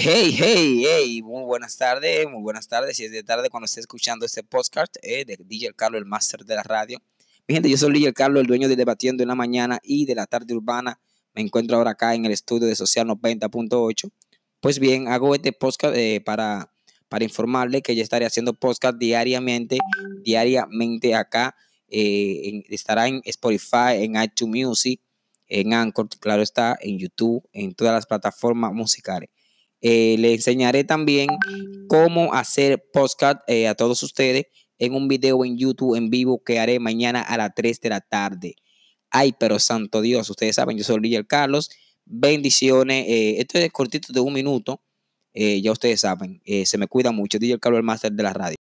Hey, hey, hey, muy buenas tardes, muy buenas tardes. Si es de tarde cuando esté escuchando este podcast eh, de DJ Carlos, el máster de la radio. Mi gente, yo soy DJ Carlos, el dueño de Debatiendo en la Mañana y de la Tarde Urbana. Me encuentro ahora acá en el estudio de Social 90.8. Pues bien, hago este podcast eh, para, para informarle que ya estaré haciendo podcast diariamente, diariamente acá. Eh, estará en Spotify, en iTunes Music, en Anchor, claro está, en YouTube, en todas las plataformas musicales. Eh, le enseñaré también cómo hacer podcast eh, a todos ustedes en un video en YouTube en vivo que haré mañana a las 3 de la tarde. Ay, pero santo Dios, ustedes saben, yo soy Miguel Carlos. Bendiciones. Eh, esto es cortito de un minuto. ya ustedes saben, se me cuida mucho. DJ Carlos, el máster de la radio.